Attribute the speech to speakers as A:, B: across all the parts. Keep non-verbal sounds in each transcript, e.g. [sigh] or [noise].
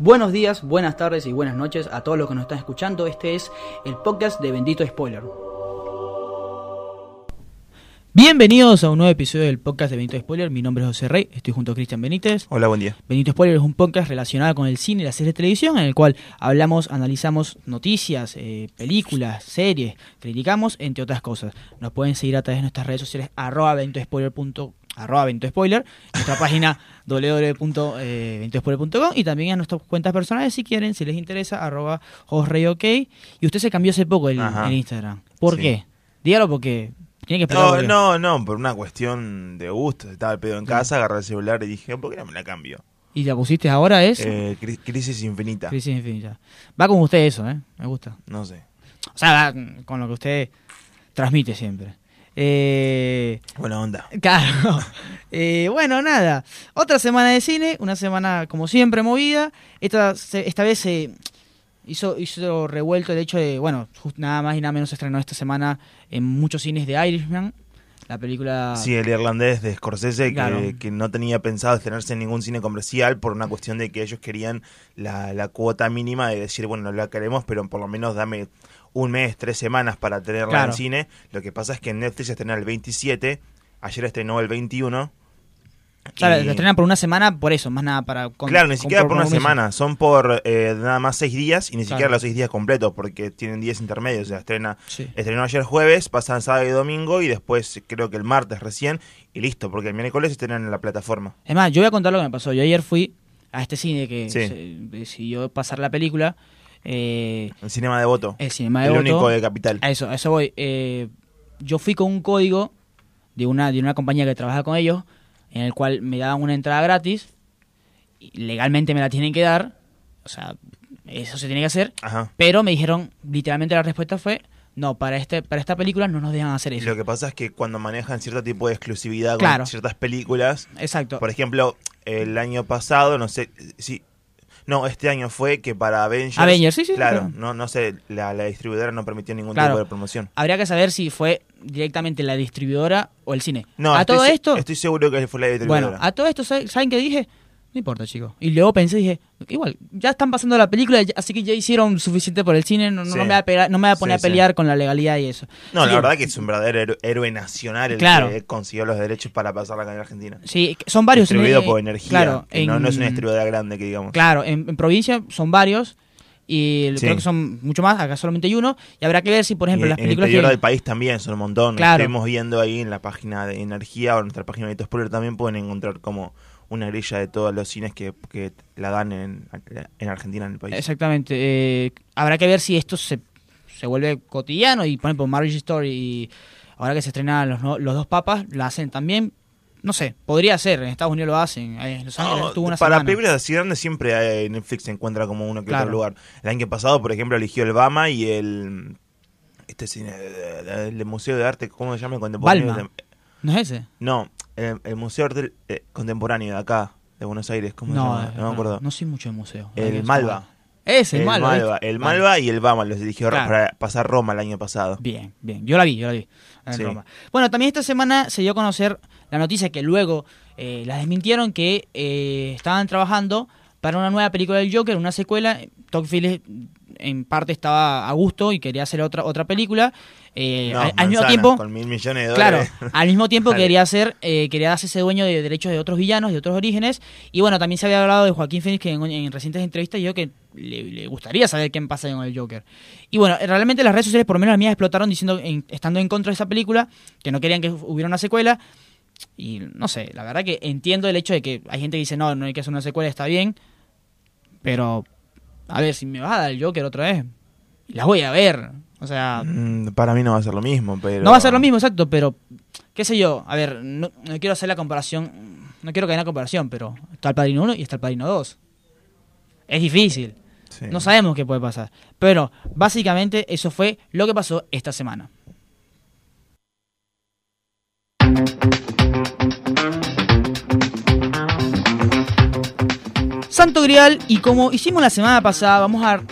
A: Buenos días, buenas tardes y buenas noches a todos los que nos están escuchando. Este es el podcast de Bendito Spoiler. Bienvenidos a un nuevo episodio del podcast de Benito Spoiler. Mi nombre es José Rey, estoy junto a Cristian Benítez.
B: Hola, buen día.
A: Benito Spoiler es un podcast relacionado con el cine y las series de televisión en el cual hablamos, analizamos noticias, eh, películas, series, criticamos, entre otras cosas. Nos pueden seguir a través de nuestras redes sociales arroba benitospoiler.com arroba Spoiler, nuestra página [laughs] www.ventospoiler.com y también a nuestras cuentas personales si quieren, si les interesa, arroba OK. Y usted se cambió hace poco el, en Instagram. ¿Por
B: Sí.
A: qué? Dígalo porque tiene que
B: No, no, no, por una cuestión de gusto. Estaba el pedo en casa, agarré el celular y dije, ¿por qué no me la cambio?
A: Y la pusiste ahora es
B: Eh, cri- crisis infinita.
A: Crisis Infinita. Va con usted eso, ¿eh? Me gusta.
B: No sé.
A: O sea, va con lo que usted transmite siempre. Eh,
B: Buena onda.
A: claro. [laughs] Eh, bueno, nada. Otra semana de cine, una semana como siempre movida. Esta, esta vez se hizo, hizo revuelto el hecho de, bueno, nada más y nada menos se estrenó esta semana en muchos cines de Irishman. La película...
B: Sí, el irlandés de Scorsese,
A: Claro.
B: que, que no tenía pensado estrenarse en ningún cine comercial por una cuestión de que ellos querían la, la cuota mínima de decir, bueno, no la queremos, pero por lo menos dame un mes, tres semanas para tenerla
A: Claro.
B: en cine. Lo que pasa es que Netflix estrena el 27, ayer estrenó el 21.
A: o sea,
B: y-
A: lo estrenan por una semana por eso, más nada para... con-
B: claro, ni siquiera por una semana, son por eh, nada más seis días y ni
A: Claro.
B: siquiera los seis días completos porque tienen días intermedios. O sea, estrena,
A: Sí.
B: estrenó ayer jueves, pasan sábado y domingo y después creo que el martes recién y listo, porque el miércoles estrenan en la plataforma.
A: Es más, yo voy a contar lo que me pasó. Yo ayer fui a este cine que
B: Sí.
A: se decidió pasar la película. Eh,
B: El cinema de voto.
A: el cinema de
B: el
A: Boto.
B: único de Capital.
A: A eso, a eso voy. Eh, yo fui con un código de una, de una compañía que trabaja con ellos, en el cual me daban una entrada gratis. y legalmente me la tienen que dar. O sea, eso se tiene que hacer.
B: Ajá.
A: Pero me dijeron, literalmente la respuesta fue, no, para, este, para esta película no nos dejan hacer
B: Y
A: eso.
B: lo que pasa es que cuando manejan cierto tipo de exclusividad
A: Claro.
B: con ciertas películas,
A: Exacto.
B: por ejemplo, el año pasado, no sé si... No, este año fue que para Avengers...
A: Avengers, sí, sí,
B: Claro,
A: claro.
B: no, no sé, la, la distribuidora no permitió ningún
A: Claro.
B: tipo de promoción.
A: Habría que saber si fue directamente la distribuidora o el cine.
B: No,
A: a
B: estoy
A: todo esto...
B: Estoy seguro que fue la distribuidora.
A: Bueno, a todo esto, ¿saben saben qué dije? No importa, chicos. Y luego pensé, dije, igual, ya están pasando la película, ya- así que ya hicieron suficiente por el cine, no, no me, voy a pelear- no me voy a poner
B: Sí,
A: a pelear con la legalidad y eso.
B: No,
A: Así
B: la verdad que es un verdadero héroe, nacional el
A: Claro.
B: que consiguió los derechos para pasarla acá en Argentina.
A: Sí, son varios.
B: Distribuido por energía.
A: Claro,
B: que no,
A: en-
B: no es una distribuidora grande que digamos.
A: Claro, en, en provincia son varios. Y
B: Sí.
A: creo que son mucho más, acá solamente hay uno. Y habrá que ver si, por ejemplo,
B: Y
A: las
B: en el
A: películas
B: interior
A: que...
B: del país también son un montón.
A: Claro.
B: Estuvimos viendo ahí en la página de Energía o en nuestra página de Spoiler también pueden encontrar como una grilla de todos los cines que, que la dan en, en Argentina, en el país.
A: Exactamente. eh, habrá que ver si esto se, se vuelve cotidiano y, por ejemplo, Marriage Story y ahora que se estrenan los, no- los dos papas, la hacen también. No sé, podría ser. En Estados Unidos lo hacen. En Los Ángeles
B: No,
A: estuvo una
B: para
A: semana.
B: películas así grandes siempre eh, Netflix se encuentra como uno que
A: Claro.
B: otro lugar. El año pasado, por ejemplo, eligió el Bama y el este cine el Museo de Arte, ¿cómo se llama?
A: Balma. ¿No es ese?
B: no, el, el Museo de Arte eh, Contemporáneo de acá, de Buenos Aires, ¿cómo
A: no,
B: se llama?
A: eh,
B: No me acuerdo.
A: No soy mucho de museo.
B: el Malva.
A: Ese, el,
B: el
A: Malva.
B: El
A: Vale.
B: Malva y el Bama los eligió
A: Claro.
B: para pasar Roma el año pasado.
A: Bien, bien. Yo la vi, yo la vi. en
B: Sí.
A: Roma. Bueno, también esta semana se dio a conocer la noticia que luego eh, la desmintieron que eh, estaban trabajando para una nueva película del Joker, una secuela. Todd Phillips en parte estaba a gusto y quería hacer otra otra película. Eh,
B: No,
A: al, mismo tiempo,
B: Con mil millones de
A: Claro,
B: dólares.
A: al mismo tiempo [laughs] quería hacer, eh, quería hacerse dueño de derechos de otros villanos, de otros orígenes. Y bueno, también se había hablado de Joaquín Phoenix que en, en recientes entrevistas dijo que le, le gustaría saber qué pasa con el Joker. Y bueno, realmente las redes sociales, por lo menos las mías, explotaron diciendo, en- estando en contra de esa película, que no querían que hubiera una secuela. Y no sé, la verdad que entiendo el hecho de que hay gente que dice, no, no hay que hacer una secuela, está bien. Pero, a ver, si me vas a dar el Joker otra vez, las voy a ver. O sea,
B: Mm, Para mí no va a ser lo mismo, pero...
A: no va a ser lo mismo, exacto, pero qué sé yo, a ver, no, no quiero hacer la comparación, no quiero que haya una comparación, pero está el Padrino 1 y está el Padrino 2. Es difícil,
B: Sí.
A: no sabemos qué puede pasar, pero básicamente eso fue lo que pasó esta semana. Santo Grial y como hicimos la semana pasada, vamos a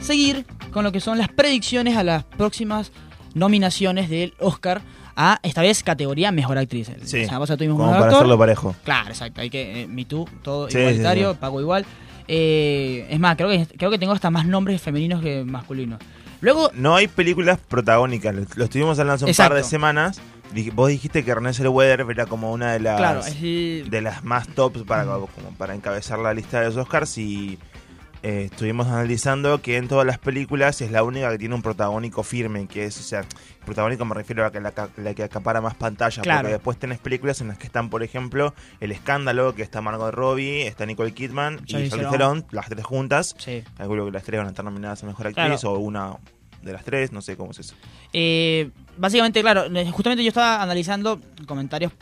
A: seguir con lo que son las predicciones a las próximas nominaciones del Oscar a esta vez categoría mejor actriz.
B: Sí,
A: semana pasada tuvimos
B: como para
A: actor.
B: hacerlo parejo.
A: Claro, exacto. Hay que, eh, Me Too, todo
B: Sí,
A: igualitario,
B: sí,
A: pago igual. Eh, es más, creo que, creo que tengo hasta más nombres femeninos que masculinos. Luego,
B: No hay películas protagónicas, lo, lo estuvimos hablando hace un
A: Exacto.
B: par de semanas. Vos dijiste que René Zellweger era como una de las
A: claro,
B: de las más tops para, como para encabezar la lista de los Oscars y eh, estuvimos analizando que en todas las películas es la única que tiene un protagónico firme, que es, o sea, protagónico me refiero a que la, que acapara más pantalla,
A: Claro.
B: porque después tenés películas en las que están, por ejemplo, El Escándalo, que está Margot Robbie, está Nicole Kidman y
A: Charlize Theron.
B: Theron, las tres juntas.
A: sí.
B: Calculo que las tres van a estar nominadas a Mejor Actriz
A: Claro.
B: o una de las tres, no sé cómo es eso.
A: Eh, básicamente, claro, eh, justamente yo estaba analizando comentarios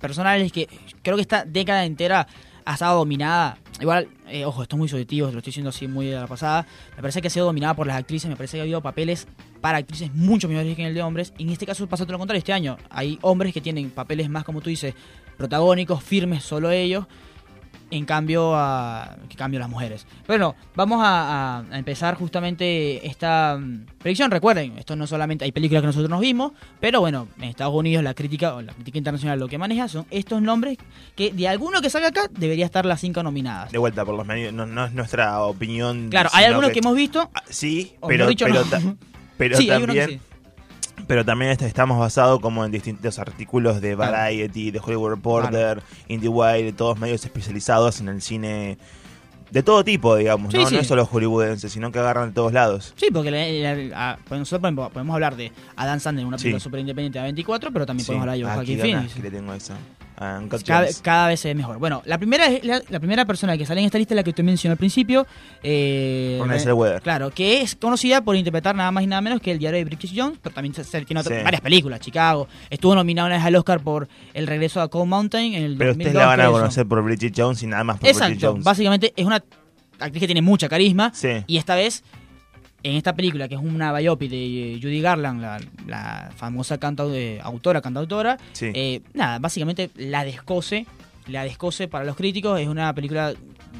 A: personales que creo que esta década entera ha estado dominada. Igual, eh, ojo, esto es muy subjetivo, lo estoy diciendo así muy de la pasada. Me parece que ha sido dominada por las actrices, me parece que ha habido papeles para actrices mucho mejores que en el de hombres. Y en este caso pasa todo lo contrario. Este año hay hombres que tienen papeles más, como tú dices, protagónicos, firmes, solo ellos. En cambio, a, que cambio las mujeres. Pero no, vamos a, empezar justamente esta mm, predicción. Recuerden, esto no solamente hay películas que nosotros nos vimos, pero bueno, en Estados Unidos la crítica o la crítica internacional lo que maneja son estos nombres que de alguno que salga acá debería estar las cinco nominadas.
B: De vuelta, por los medios, no, no es nuestra opinión.
A: Claro, hay algunos que hemos visto.
B: Ah, Sí, pero,
A: dicho,
B: pero,
A: no.
B: ta- pero
A: sí,
B: también. Pero también este- estamos basados como en distintos artículos de. Variety, de Hollywood Reporter, IndieWire, todos medios especializados en el cine de todo tipo, digamos,
A: Sí,
B: ¿no?
A: sí.
B: No es solo hollywoodense, sino que agarran de todos lados.
A: Sí, porque la- la- a- pues nosotros podemos hablar de Adam Sandler, una película
B: Sí.
A: súper independiente de 24, pero también podemos hablar de
B: Ah, ganas
A: Phoenix.
B: que le tengo esa. A Uncut
A: Cada, cada vez se ve mejor. Bueno, la primera la, la primera persona que sale en esta lista es la que usted mencionó al principio. Eh,
B: Renée
A: Re-
B: Zellweger.
A: Claro, que es conocida por interpretar nada más y nada menos que el diario de Bridget Jones, pero también tiene otras-
B: Sí.
A: varias películas. Chicago. Estuvo nominada una vez al Oscar por El regreso a Cold Mountain en el
B: Pero
A: 2002,
B: ustedes la van a conocer por Bridget Jones y nada más por Bridget. Jones.
A: Básicamente es una actriz que tiene mucha carisma.
B: Sí.
A: Y esta vez, en esta película, que es una biopic de eh, Judy Garland, la, la famosa cantau- eh, autora, cantautora,
B: Sí.
A: eh, nada, básicamente la descose, la descose para los críticos. Es una película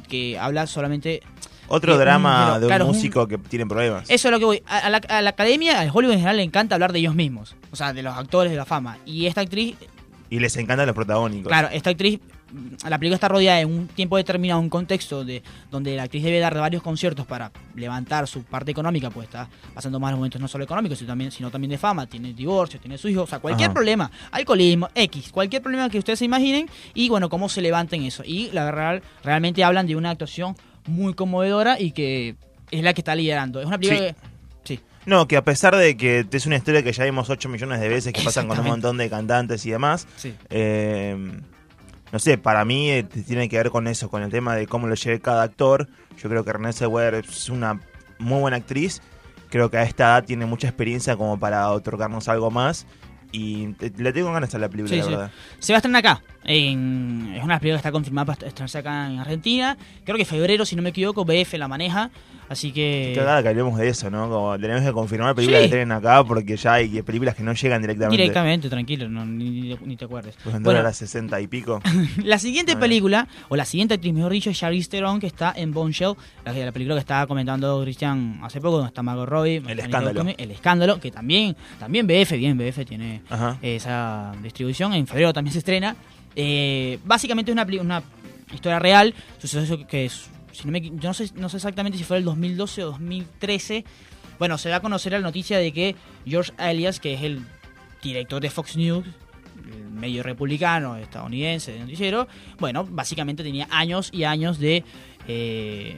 A: que habla solamente...
B: Otro
A: un-
B: drama de un
A: claro, es un-
B: músico que tiene problemas.
A: Eso es lo que voy. A, a la, a la academia, al Hollywood en general, le encanta hablar de ellos mismos. O sea, de los actores de la fama. Y esta actriz
B: Y les encantan los protagónicos.
A: Claro, esta actriz, la película está rodeada de un tiempo determinado, un contexto de donde la actriz debe dar varios conciertos para levantar su parte económica, pues está pasando malos momentos no solo económicos, sino también, sino también de fama, tiene divorcio, tiene su hijo, o sea, cualquier
B: Ajá.
A: problema, alcoholismo, X, cualquier problema que ustedes se imaginen, y bueno, cómo se levanten eso. Y la verdad, realmente hablan de una actuación muy conmovedora y que es la que está liderando. Es una película
B: Sí.
A: que... Sí,
B: No, que a pesar de que es una historia que ya vimos 8 millones de veces, que pasan con un montón de cantantes y demás,
A: sí.
B: eh, no sé, para mí eh, tiene que ver con eso, con el tema de cómo lo lleve cada actor. Yo creo que Renée Zellweger es una muy buena actriz. Creo que a esta edad tiene mucha experiencia como para otorgarnos algo más. Y te- le tengo ganas a la película,
A: Sí,
B: la
A: sí.
B: verdad.
A: Se va a estrenar acá. En, es una película que está confirmada para estrenarse acá en Argentina. Creo que febrero, si no me equivoco, BF la maneja. Así que.
B: Qué cagada que hablemos de eso, ¿no? Como tenemos que confirmar películas
A: Sí.
B: que tienen acá porque ya hay películas que no llegan directamente.
A: Directamente, tranquilo, no, ni, ni te acuerdes.
B: Pues en
A: Bueno,
B: a 60 y pico. [laughs]
A: la siguiente película, o la siguiente actriz, mejor dicho, es Charlize Theron, que está en Bombshell, la, la película que estaba comentando Cristian hace poco, donde está Margot Robbie. Nicole
B: Escándalo.
A: El escándalo, que también, también BF, bien, BF tiene
B: Ajá.
A: esa distribución. En febrero también se estrena. Eh, básicamente es una, una historia real. Suceso que es. No yo no sé, no sé exactamente si fue el 2012 o 2013. Bueno, se da a conocer la noticia de que George Elias, que es el director de Fox News, el medio republicano estadounidense de noticiero, bueno, básicamente tenía años y años de eh,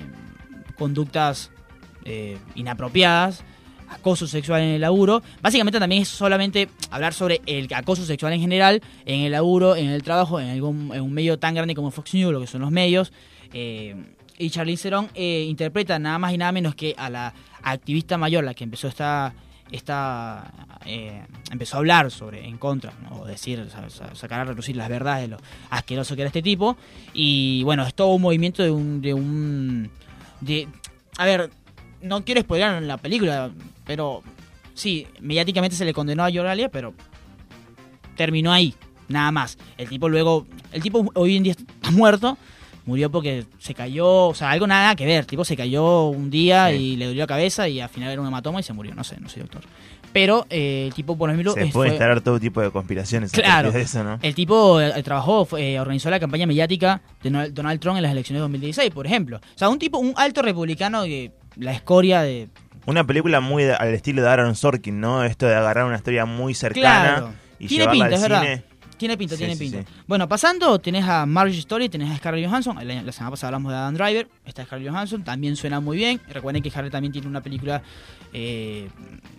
A: conductas eh, inapropiadas, acoso sexual en el laburo. Básicamente también es solamente hablar sobre el acoso sexual en general, en el laburo, en el trabajo, en, algún, en un medio tan grande como Fox News, lo que son los medios. Eh, y Charlize Theron eh, interpreta nada más y nada menos que a la activista mayor, la que empezó esta, esta eh, empezó a hablar sobre en contra, o decir, sa- sa- sacar a relucir las verdades de lo asqueroso que era este tipo. Y bueno, es todo un movimiento de un, de un, de, a ver, no quiero spoiler en la película, pero sí, mediáticamente se le condenó a Yoralia, pero terminó ahí, nada más. El tipo luego, el tipo hoy en día está muerto, murió porque se cayó, o sea, algo nada que ver, tipo se cayó un día
B: Sí.
A: y le dolió la cabeza y al final era un hematoma y se murió, no sé, no soy doctor. Pero eh, el tipo, por ejemplo,
B: Se
A: es-
B: puede
A: fue-
B: instalar todo tipo de conspiraciones.
A: Claro.
B: partir de eso, ¿no?
A: el tipo eh, trabajó, fue, eh, organizó la campaña mediática de Donald Trump en las elecciones de 2016, por ejemplo. O sea, un tipo, un alto republicano que la escoria de...
B: Una película muy de- al estilo de Aaron Sorkin, ¿no? Esto de agarrar una historia muy cercana
A: Claro.
B: y
A: Tiene
B: llevarla
A: pinta, es
B: al
A: verdad. Tiene pinta,
B: Sí,
A: tiene
B: sí,
A: pinta.
B: sí.
A: Bueno, pasando, tenés a Marriage Story, tenés a Scarlett Johansson. La semana pasada hablamos de Adam Driver. Esta es Scarlett Johansson, también suena muy bien. Recuerden que Scarlett también tiene una película. Eh,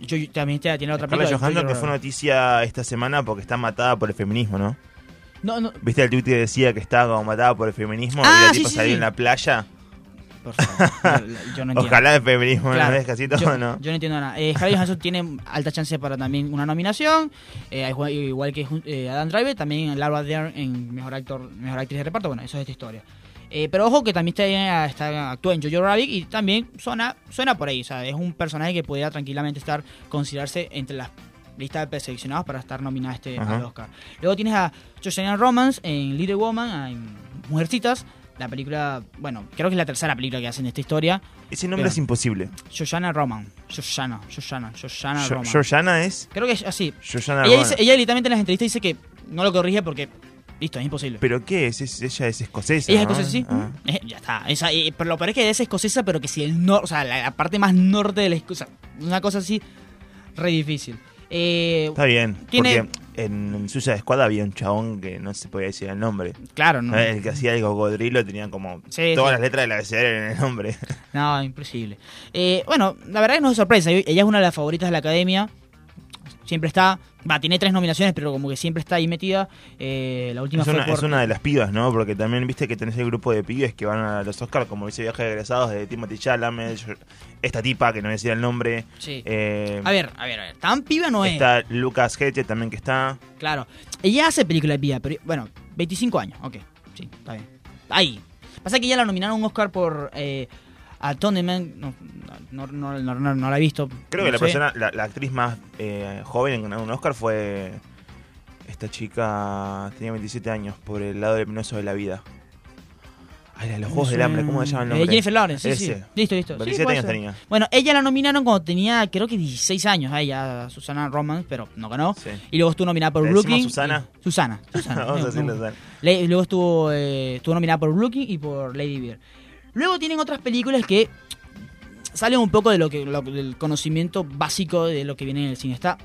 A: yo, también tiene otra película.
B: Scarlett Johansson que fue noticia esta semana porque está matada por el feminismo, ¿no?
A: No, no,
B: ¿Viste el tweet que decía que estaba como matada por el feminismo?
A: Ah,
B: y la
A: sí,
B: tipo
A: sí,
B: salió
A: sí.
B: en la playa.
A: Por favor. yo, no [laughs] entiendo.
B: Ojalá el feminismo
A: Claro,
B: no así todo,
A: yo,
B: ¿no?
A: yo no entiendo nada. Eh, Scarlett Johansson tiene alta chance para también una nominación, eh, igual, igual que eh, Adam Driver, también Laura Dern en mejor actor, mejor actriz de reparto. Bueno, eso es esta historia. Eh, pero ojo que también está, está, actúa en Jojo Rabbit y también suena, suena por ahí. O sea, es un personaje que podría tranquilamente estar, considerarse entre las listas de preseleccionados para estar nominada este,
B: Ajá.
A: al Oscar. Luego tienes a Joanna Romance en Little Woman, en Mujercitas. La película, bueno, creo que es la tercera película que hacen de esta historia.
B: Ese nombre es imposible.
A: Joanna Roman. Joanna, Joanna
B: Jo-
A: Roman.
B: Georgiana es.
A: Creo que es así.
B: Georgiana
A: Ella, dice, ella literalmente en las entrevistas dice que no lo corrige porque, listo, es imposible.
B: ¿Pero qué es? Es- Ella es escocesa.
A: ella es escocesa, sí.
B: Ah.
A: Eh, ya está. Esa, eh, pero lo peor es que es escocesa, pero que si el norte, o sea, la, la parte más norte de la escocia, una cosa así, re difícil. Eh,
B: Está bien.
A: Tiene-
B: Porque en Suya Squad había un chabón que no se podía decir el nombre.
A: claro, no.
B: El que hacía el cocodrilo tenía como
A: Sí,
B: todas
A: sí.
B: las letras del abecedario en el nombre.
A: No, imposible. Eh, bueno, la verdad que no es sorpresa. Ella es una de las favoritas de la academia. Siempre está. Va, tiene tres nominaciones, pero como que siempre está ahí metida. Eh, la última
B: Es
A: fue
B: una,
A: por-
B: es una de las pibas, ¿no? Porque también viste que tenés el grupo de pibes que van a los Oscars, como dice Viaje de Egresados de Timothy Chalamet, esta tipa que no decía el nombre.
A: Sí.
B: eh,
A: A ver, a ver, a ver. Tan piba no es.
B: está Lucas Hedge también que está.
A: Claro. Ella hace película de piba, pero bueno, 25 años. Ok, sí, está bien. Ahí. Pasa que ya la nominaron a un Oscar por. Eh, a Atonement. No, no, no, no, la he visto.
B: Creo que la
A: sé.
B: persona, la, la actriz más eh, joven en ganar un Oscar fue esta chica, tenía 27 años, por el lado luminoso de la vida. Ay, los Juegos del. Hambre, ¿cómo se llama el
A: Eh,
B: nombre?
A: Jennifer Lawrence, sí, sí. Listo, listo. Sí,
B: 27
A: puede
B: años
A: ser.
B: tenía.
A: Bueno, ella la nominaron cuando tenía, creo que 16 años, a ella, a Susana Romans, pero no ganó.
B: Sí.
A: Y luego estuvo nominada por
B: ¿Le decimos
A: Brooklyn.
B: Susana?
A: y- Susana. Susana. [laughs]
B: Vamos a decirle. Susana.
A: Luego estuvo, eh, estuvo nominada por Brooklyn y por Lady Bird. Luego tienen otras películas que salen un poco de lo que del conocimiento básico de lo que viene en el cine. Está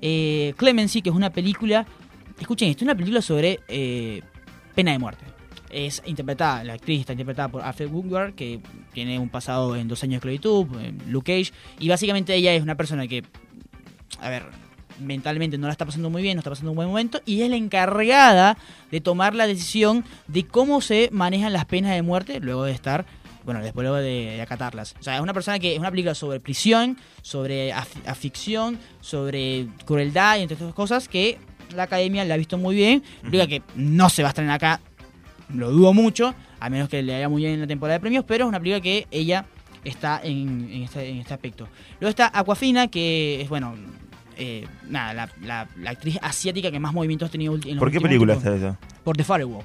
A: eh, Clemency, que es una película. Escuchen esto, es una película sobre eh, pena de muerte. Es interpretada, la actriz está interpretada por Alfred Woodward, que tiene un pasado en dos años de esclavitud, Luke Cage, y básicamente ella es una persona que, a ver, mentalmente no la está pasando muy bien, no está pasando un buen momento, y es la encargada de tomar la decisión de cómo se manejan las penas de muerte luego de estar, bueno, después luego de, de acatarlas. O sea, es una persona que es una película sobre prisión, sobre af- aficción, sobre crueldad y entre otras cosas que la academia la ha visto muy bien. Película que no se va a estrenar acá, lo dudo mucho, a menos que le haya muy bien en la temporada de premios, pero es una película que ella está en, en este, en este aspecto. Luego está Aquafina, que es, bueno, eh, nada, la, la- la actriz asiática que más movimientos ha tenido en los
B: ¿Por qué película está esa?
A: Por The Firewall.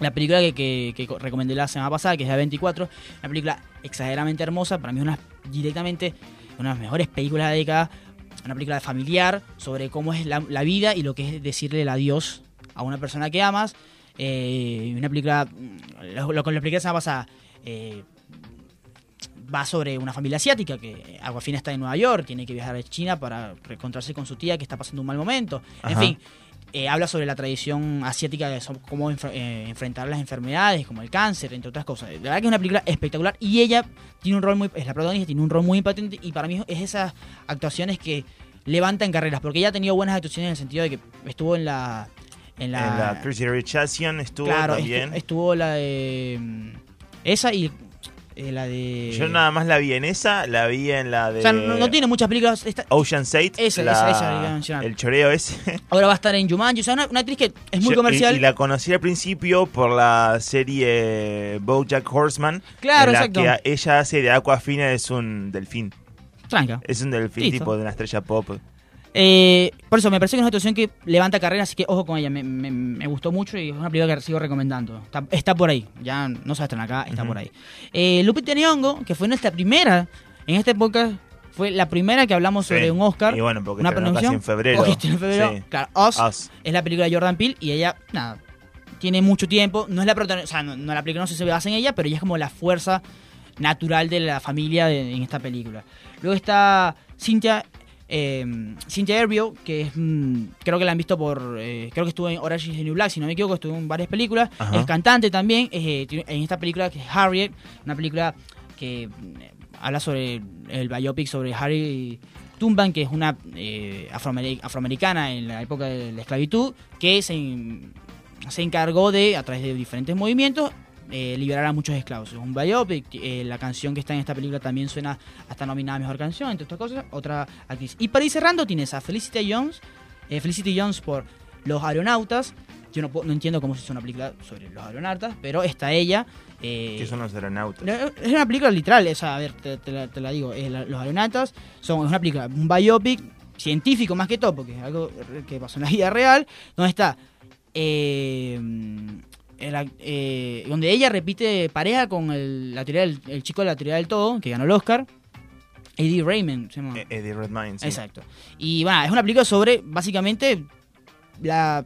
A: La película que, que- que co- recomendé la semana pasada, que es la 24, una película exageradamente hermosa, para mí una directamente una de las mejores películas de la década, una película familiar sobre cómo es la, la vida y lo que es decirle el adiós a una persona que amas. Eh, una película, mm, lo, lo que le expliqué la semana pasada, eh, va sobre una familia asiática que Aguafina está en Nueva York, tiene que viajar a China para reencontrarse con su tía que está pasando un mal momento. En fin, eh, habla sobre la tradición asiática de cómo enfre- eh, enfrentar las enfermedades, como el cáncer, entre otras cosas. La verdad que es una película espectacular y ella tiene un rol muy, es la protagonista, tiene un rol muy impatente y para mí es esas actuaciones que levantan carreras, porque ella ha tenido buenas actuaciones en el sentido de que estuvo en la... En la,
B: En la Crazy Rich Asian estuvo
A: claro,
B: también.
A: estu- estuvo la de... mm, Esa y eh, la de...
B: Yo nada más la vi en esa, la vi en la de
A: O sea, no, no tiene muchas películas.
B: Ocean's 8.
A: Esa,
B: la-
A: esa, esa, mencionar.
B: El choreo ese.
A: ahora va a estar en Jumanji. O sea, una, una actriz que es muy
B: Yo-
A: comercial.
B: Y, y la conocí al principio por la serie BoJack Horseman.
A: Claro,
B: en la
A: exacto.
B: que ella hace de Aquafina es un delfín.
A: Tranca.
B: Es un delfín
A: Listo.
B: tipo de una estrella pop.
A: Eh, por eso me parece que es una actuación que levanta carrera, así que ojo con ella. Me, me- me gustó mucho y es una película que sigo recomendando. Está, está por ahí, ya no se estrenar acá, está por ahí. Eh, Lupita Nyong'o, que fue nuestra primera en este podcast, fue la primera que hablamos
B: Sí.
A: sobre un Oscar.
B: Y bueno, porque
A: una premiación.
B: en febrero.
A: Porque estrenó en febrero.
B: Sí.
A: Claro, Us,
B: Us.
A: es la película de Jordan Peele y ella, nada, tiene mucho tiempo. No es la protagonista, o sea, no, no la película no se basa en ella, pero ella es como la fuerza natural de la familia de- en esta película. Luego está Cynthia, eh, Cynthia Erivo, que es, mm, creo que la han visto por, eh, creo que estuvo en Orange is the New Black, si no me equivoco, estuvo en varias películas.
B: Ajá.
A: Es cantante también, eh, en esta película que es Harriet, una película que mm, habla sobre el biopic sobre Harry Tumban, que es una eh, afroameri- afroamericana en la época de la esclavitud, que se, se encargó de, a través de diferentes movimientos, eh, liberar a muchos esclavos. Es un biopic, eh, la canción que está en esta película también suena hasta nominada a Mejor Canción, entre otras cosas, otra actriz. Y para ir cerrando tienes a Felicity Jones, eh, Felicity Jones por Los Aeronautas, yo no, no entiendo cómo se hizo una película sobre los aeronautas, pero está ella.
B: Que son los aeronautas.
A: Es una película literal, sea, a ver, te, te la, te la digo. la- los aeronautas son es una película, un biopic científico más que todo, porque es algo que pasó en la vida real, donde está. eh, el eh, donde ella repite pareja con el, la teoría del, el chico de la teoría del todo, que ganó el Oscar, Eddie Raymond. se llama.
B: Eddie Redmayne, sí.
A: Exacto. Y bueno, es una película sobre básicamente la.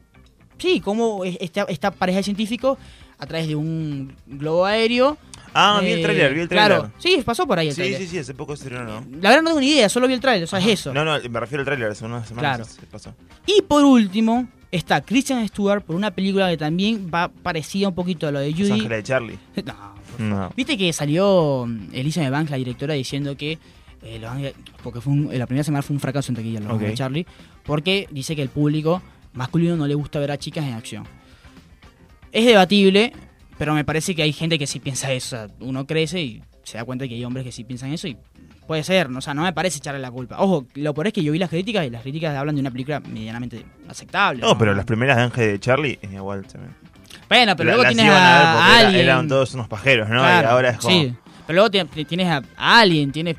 A: Sí, cómo es- esta, esta pareja de científicos a través de un globo aéreo.
B: Ah, vi
A: eh,
B: el tráiler, vi el tráiler.
A: Claro, sí, pasó por ahí el
B: Sí,
A: tráiler.
B: sí, sí, hace poco estrenó, ¿no?
A: La verdad no tengo ni idea, solo vi el tráiler, o sea, es eso.
B: No, no, me refiero al tráiler, hace unas semanas
A: Claro.
B: se pasó.
A: Y por último está Christian Stewart por una película que también va parecida un poquito a lo de
B: Los
A: Judy.
B: Ángeles de Charlie. [laughs]
A: No,
B: No.
A: Viste que salió mm, Elizabeth Banks, la directora, diciendo que eh, Los Ángeles- porque fue un- la primera semana fue un fracaso en taquilla Los
B: Ok.
A: Ángeles de Charlie, porque dice que el público masculino no le gusta ver a chicas en acción. Es debatible, pero me parece que hay gente que sí piensa eso. O sea, uno crece y se da cuenta que hay hombres que sí piensan eso y puede ser, ¿no? o sea, no me parece echarle la culpa. Ojo, lo peor es que yo vi las críticas y las críticas hablan de una película medianamente aceptable.
B: No, pero las primeras de Ángeles de Charlie es igual también.
A: Bueno, pero
B: La-
A: luego tienes a,
B: era-
A: Alien.
B: eran todos unos pajeros, ¿no?
A: Claro,
B: y ahora es como...
A: Sí, pero luego ti- tienes a Alien, tienes.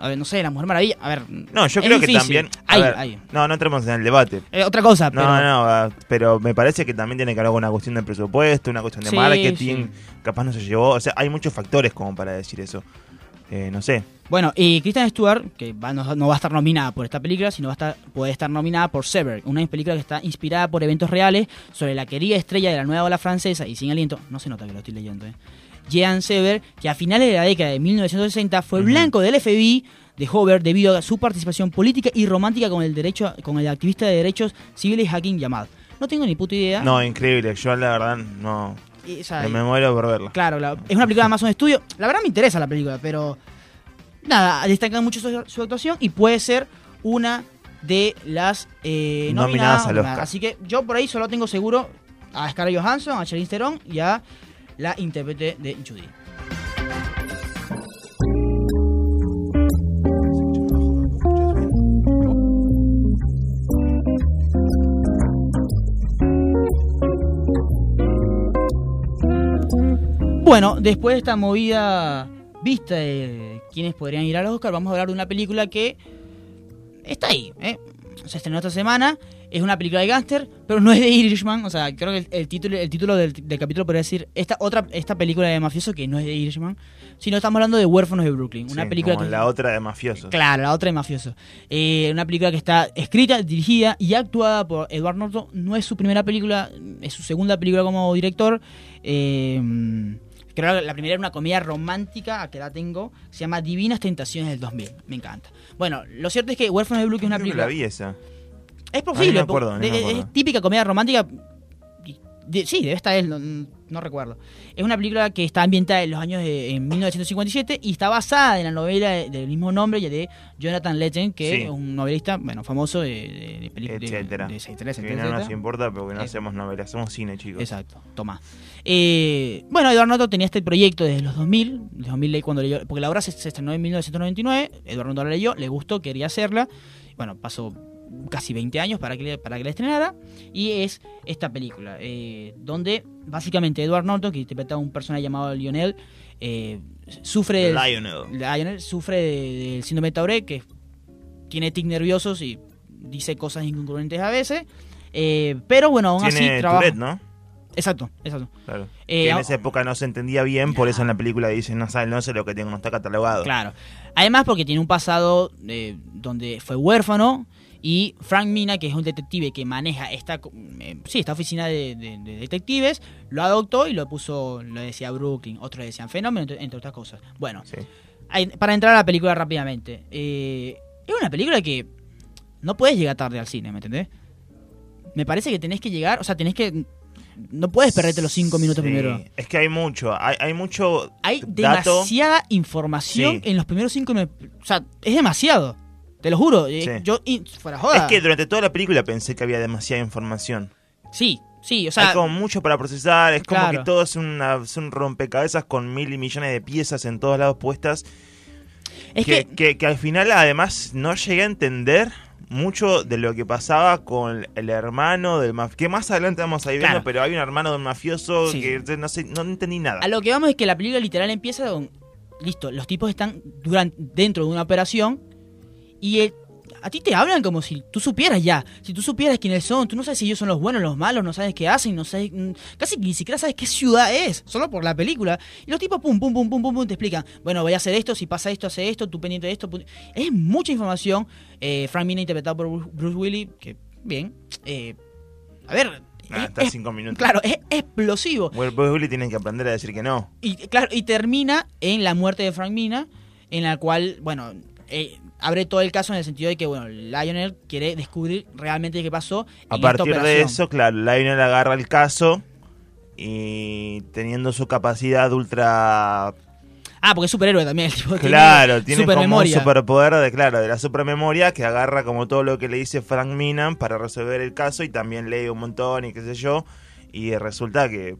A: A ver, no sé, la Mujer Maravilla. A ver.
B: No, yo creo que también...
A: Hay,
B: ver,
A: hay.
B: No, no entremos en el debate.
A: Eh, otra cosa,
B: No,
A: pero.
B: no, ah, pero me parece que también tiene que ver con una cuestión de presupuesto, una cuestión de
A: Sí,
B: marketing,
A: sí.
B: capaz no se llevó, o sea, hay muchos factores como para decir eso. Eh, no sé.
A: Bueno, y Kristen Stewart, que va- no, no va a estar nominada por esta película, sino va a estar, puede estar nominada por Sever, una película que está inspirada por eventos reales sobre la querida estrella de la nueva ola francesa y sin aliento, no se nota que lo estoy leyendo, ¿eh? Jean Sever, que a finales de la década de 1960 fue blanco del FBI de Hoover debido a su participación política y romántica con el derecho con el activista de derechos civiles Hakim Yamad. No tengo ni puta idea.
B: No, increíble, yo la verdad no...
A: Y, o sea,
B: me muero por verla.
A: Claro, la- es una película de Amazon Studio. La verdad me interesa la película, pero nada, destacan mucho su, su actuación y puede ser una de las eh,
B: Nominadas
A: nominadas.
B: al Oscar.
A: Así que yo por ahí solo tengo seguro a Scarlett Johansson, a Charlize Theron y a la intérprete de Judy. Bueno, después de esta movida vista de quienes podrían ir a Oscar, vamos a hablar de una película que está ahí, ¿eh? Se estrenó esta semana, es una película de gángster, pero no es de Irishman, o sea, creo que el, el título, el título del, del capítulo podría decir esta otra esta película de mafioso que no es de Irishman, sino estamos hablando de Huérfanos de Brooklyn, una
B: Sí,
A: película
B: como
A: que
B: la otra de mafiosos.
A: Claro, la otra de mafioso. Eh, una película que está escrita, dirigida y actuada por Edward Norton. No es su primera película, es su segunda película como director. Eh, creo que la primera era una comedia romántica, que la tengo. Se llama Divinas Tentaciones del 2000. Me encanta. Bueno, lo cierto es que Huérfanos de Brooklyn es una película...
B: la vi esa.
A: Es posible.
B: no acuerdo,
A: de- es típica comedia romántica. De- sí, debe estar él, no, no recuerdo. Es una película que está ambientada en los años de en 1957 y está basada en la novela de- del mismo nombre y de Jonathan Letton, que
B: Sí.
A: es un novelista, bueno, famoso de, películas. de-
B: Etcétera.
A: de etcétera,
B: Que
A: etcétera,
B: no nos importa porque no
A: Eh.
B: hacemos novelas, hacemos cine, chicos.
A: Exacto, toma. Eh, bueno, Edward Norton tenía este proyecto desde los 2000, desde 2000 cuando leyó, porque la obra se, se estrenó en 1999, Edward Norton la leyó, le gustó, quería hacerla, bueno, pasó casi 20 años para que, para que la estrenara, y es esta película, eh, donde básicamente Edward Norton, que interpretaba a un personaje llamado Lionel, eh, sufre
B: Lionel.
A: Lionel sufre de- del síndrome de Tourette, que tiene tic nerviosos y dice cosas incongruentes a veces. Eh, pero bueno, aún
B: Tiene
A: así trabaja.
B: Tourette, ¿no?
A: Exacto, exacto.
B: Claro.
A: Eh,
B: que en
A: ah-
B: esa época no se entendía bien, por eso en la película dicen, no sabe, no sé lo que tengo, no está catalogado.
A: Claro. Además, porque tiene un pasado eh, donde fue huérfano y Frank Mina, que es un detective que maneja esta, eh, sí, esta oficina de, de- de detectives, lo adoptó y lo puso, lo decía Brooklyn, otros decían Fenómeno, entre, entre otras cosas. Bueno,
B: Sí.
A: Para entrar a la película rápidamente. eh, es una película que no puedes llegar tarde al cine, ¿me entendés? Me parece que tenés que llegar, o sea, tenés que... No puedes perderte los cinco minutos
B: Sí,
A: primero.
B: Es que hay mucho, hay, hay mucho
A: Hay
B: dato.
A: demasiada información
B: Sí.
A: en los primeros cinco minutos. O sea, es demasiado. Te lo juro. eh,
B: Sí.
A: Yo, fuera joda.
B: Es que durante toda la película pensé que había demasiada información.
A: Sí, sí, o sea...
B: hay como mucho para procesar, es como que todo es, una, es un rompecabezas con mil y millones de piezas en todos lados puestas.
A: es
B: que,
A: que...
B: que- que al final además no llegué a entender mucho de lo que pasaba con el hermano del mafioso. Que más adelante vamos a ir viendo, pero hay un hermano del mafioso
A: Sí.
B: que no sé, no entendí nada.
A: A lo que vamos es que la película literal empieza con... Listo, los tipos están durante, dentro de una operación y a ti te hablan como si tú supieras ya. Si tú supieras quiénes son, tú no sabes si ellos son los buenos, los malos, no sabes qué hacen, no sabes... mm, Casi ni siquiera sabes qué ciudad es, solo por la película. Y los tipos pum, pum, pum, pum, pum, pum, te explican. Bueno, voy a hacer esto, si pasa esto, hace esto, tú pendiente de esto. pun- Es mucha información. Eh, Frank Mina interpretado por Bruce- Willis, que bien. Eh, a ver...
B: Ah, está
A: es-
B: cinco minutos.
A: Claro, es explosivo.
B: Will Bruce Willis tienen que aprender a decir que no.
A: Y claro, y termina en la muerte de Frank Mina, en la cual, bueno, eh, abre todo el caso en el sentido de que, bueno, Lionel quiere descubrir realmente qué pasó.
B: A partir de eso, claro, Lionel agarra el caso y teniendo su capacidad ultra
A: Ah, porque es superhéroe también [laughs] el tipo.
B: Claro, tiene como un superpoder de, claro, de la supermemoria que agarra como todo lo que le dice Frank Minan para resolver el caso y también lee un montón y qué sé yo. Y resulta que,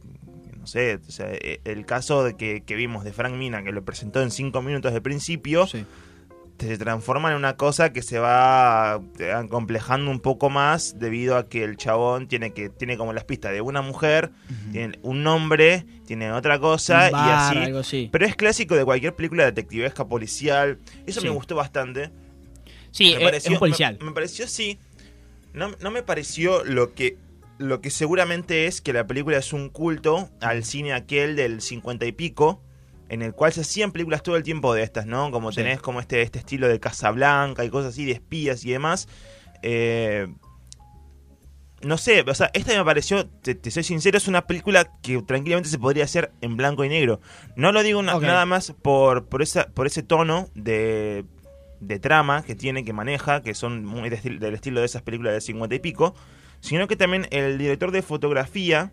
B: no sé, o sea, e- el caso de que, que vimos de Frank Minan, que lo presentó en cinco minutos de principio,
A: Sí.
B: Se transforma en una cosa que se va eh, acomplejando un poco más debido a que el chabón tiene que tiene como las pistas de una mujer, tiene un nombre, tiene otra cosa
A: bar,
B: y así.
A: algo así.
B: Pero es clásico de cualquier película detectivesca policial. Eso
A: Sí.
B: me gustó bastante.
A: Sí,
B: me
A: eh, es un policial.
B: Me, me pareció sí. No, no me pareció lo que lo que seguramente es que la película es un culto al cine aquel del 50 y pico en el cual se hacían películas todo el tiempo de estas, ¿no? Como
A: Sí.
B: tenés como este, este estilo de Casablanca y cosas así, de espías y demás. Eh, no sé, o sea, esta me pareció, te, te soy sincero, es una película que tranquilamente se podría hacer en blanco y negro. No lo digo nada más por, por, esa, por ese tono de, de trama que tiene, que maneja, que son muy de del estilo de esas películas de 50 y pico, sino que también el director de fotografía,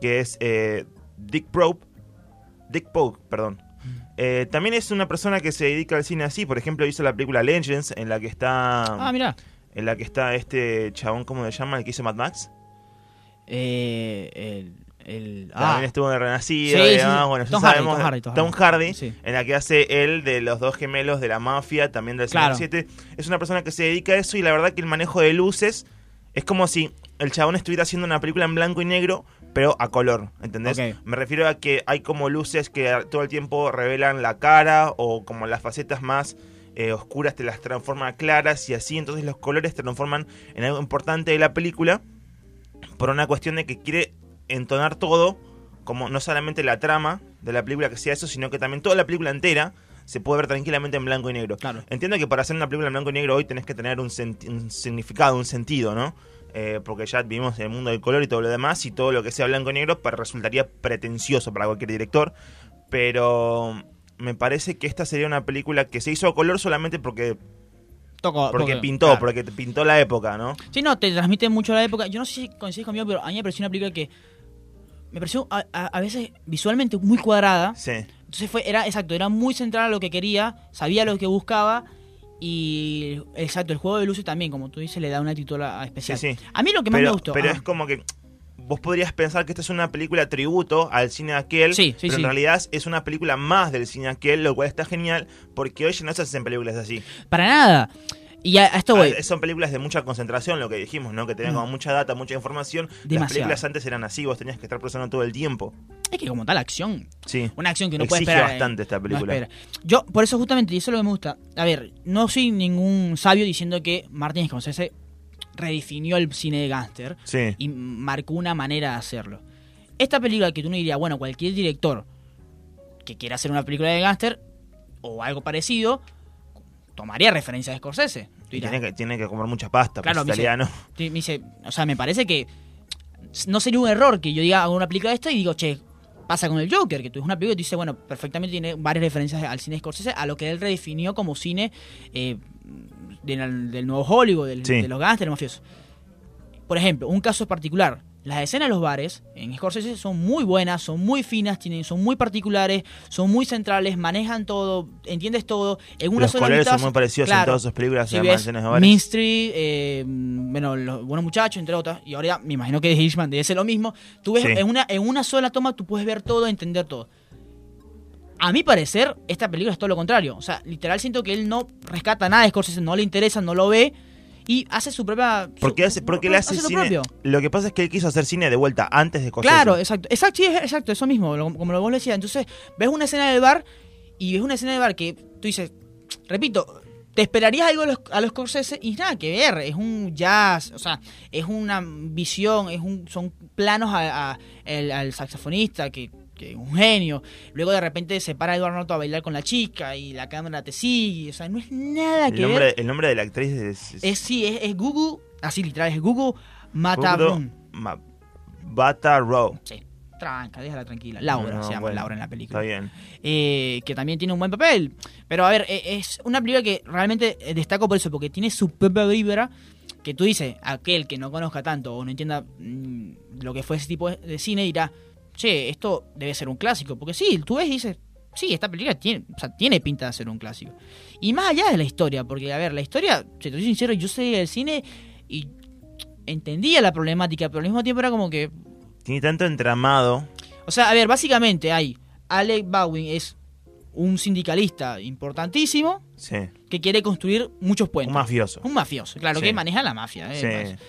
B: que es eh, Dick Pope, Dick Pope, perdón. eh, también es una persona que se dedica al cine así, por ejemplo hizo la película Legends en la que está
A: Ah, mira.
B: en la que está este chabón, ¿cómo se llama? El que hizo Mad Max.
A: Eh, el. el
B: También
A: ah,
B: estuvo en Renacido
A: Sí,
B: y
A: sí,
B: demás.
A: sí.
B: Bueno, ya
A: Tom Hardy,
B: sabemos.
A: Tom Hardy, Tom
B: Tom
A: Hardy.
B: En la que hace él de los dos gemelos de la mafia, también del
A: Claro.
B: 7. Es una persona que se dedica a eso y la verdad que el manejo de luces es como si el chabón estuviera haciendo una película en blanco y negro, pero a color, ¿entendés? Me refiero a que hay como luces que todo el tiempo revelan la cara o como las facetas más eh, oscuras te las transforman a claras y así, entonces los colores te transforman en algo importante de la película por una cuestión de que quiere entonar todo, como no solamente la trama de la película que sea eso, sino que también toda la película entera se puede ver tranquilamente en blanco y negro.
A: Claro.
B: Entiendo que para hacer una película en blanco y negro hoy tenés que tener un, un significado, un sentido, ¿no? Eh, porque ya vivimos en el mundo del color y todo lo demás, y todo lo que sea blanco y negro pues, resultaría pretencioso para cualquier director. Pero me parece que esta sería una película que se hizo a color solamente porque,
A: toco-
B: porque
A: porque-
B: pintó,
A: claro.
B: porque pintó la época, ¿no?
A: Sí, no, te transmite mucho la época. Yo no sé si coincides conmigo, pero a mí me pareció una película que. Me pareció a, a- a veces visualmente muy cuadrada.
B: Sí.
A: Entonces fue, era exacto, era muy central a lo que quería, sabía lo que buscaba y exacto, el juego de luces también, como tú dices, le da una titula especial.
B: Sí, sí.
A: A mí lo que más
B: pero,
A: me gustó.
B: Pero
A: ah,
B: es como que vos podrías pensar que esta es una película tributo al cine aquel,
A: Sí, sí,
B: pero
A: sí.
B: en realidad es una película más del cine aquel, lo cual está genial, porque hoy ya no se hacen películas así.
A: Para nada. Y a, a esto voy.
B: Ah, son películas de mucha concentración, lo que dijimos, ¿no? Que tenían
A: Mm.
B: como mucha data, mucha información. Las películas antes eran así, vos tenías que estar procesando todo el tiempo.
A: Es que como tal acción.
B: Sí.
A: Una acción que no puede esperar. eh,
B: bastante esta
A: no
B: película.
A: espera. Yo, por eso justamente, y eso es lo que me gusta. A ver, no soy ningún sabio diciendo que Martin Scorsese redefinió el cine de gángster
B: Sí.
A: y marcó una manera de hacerlo. Esta película que tú no dirías, bueno, cualquier director que quiera hacer una película de gángster o algo parecido, tomaría referencias de Scorsese.
B: Y tiene que, tiene que comer mucha pasta,
A: Claro,
B: pues
A: dice-
B: italiano.
A: Me dice, o sea, me parece que no sería un error que yo diga hago una película de esto y digo, che, pasa con el Joker, que tú es una película y tú dices, bueno, perfectamente tiene varias referencias al cine de Scorsese, a lo que él redefinió como cine eh, del, del nuevo Hollywood, del-
B: Sí.
A: de los gángsters mafiosos. Por ejemplo, un caso particular. Las escenas de los bares en Scorsese son muy buenas, son muy finas, tienen, son muy particulares, son muy centrales, manejan todo, entiendes todo. En una
B: Los
A: sola mitad-
B: son muy parecidos en todas sus películas,
A: Si ves
B: escenas de bares.
A: Street, eh, bueno, Los Buenos Muchachos, entre otras, y ahora ya me imagino que de Hitchman debe ser lo mismo. Tú ves
B: Sí.
A: en, una, en una sola toma, tú puedes ver todo, entender todo. A mi parecer, esta película es todo lo contrario. O sea, literal siento que él no rescata nada de Scorsese, no le interesa, no lo ve y hace su propia. su-
B: Porque, hace, porque él hace
A: lo
B: cine. Lo que pasa es que él quiso hacer cine de vuelta antes de Scorsese.
A: Claro, exacto. Exacto, sí, exacto, eso mismo, lo- como lo vos le decías. Entonces, ves una escena del bar y ves una escena del bar que tú dices, repito, te esperarías algo a los, a los Scorsese y nada que ver, es un jazz, o sea, es una visión, es un, son planos a- a- el- al saxofonista que, que es un genio. Luego de repente se para Edward Norton a bailar con la chica y la cámara te sigue, o sea, no es nada
B: el,
A: que
B: nombre,
A: ver.
B: el nombre de la actriz es. es-
A: Es sí, es, es Gugu, así literal, es Gugu Mata
B: Gugdo Ma- Bata Row.
A: Sí, tranca, déjala tranquila. Laura
B: No,
A: se llama
B: bueno,
A: Laura en la película.
B: Está bien.
A: Eh, que también tiene un buen papel. Pero a ver, eh, es una película que realmente destaco por eso, porque tiene su propia vibra. Que tú dices, aquel que no conozca tanto o no entienda mm, lo que fue ese tipo de cine dirá, che, esto debe ser un clásico. Porque sí, tú ves y dices, sí, esta película tiene, o sea, tiene pinta de ser un clásico. Y más allá de la historia, porque a ver, la historia, si te soy sincero, yo sé del cine y entendía la problemática, pero al mismo tiempo era como que
B: Tiene tanto entramado.
A: o sea, a ver, básicamente hay Alec Baldwin es un sindicalista importantísimo
B: Sí.
A: que quiere construir muchos puentes.
B: Un mafioso.
A: Un mafioso, claro,
B: Sí.
A: que maneja la mafia. eh,
B: Sí.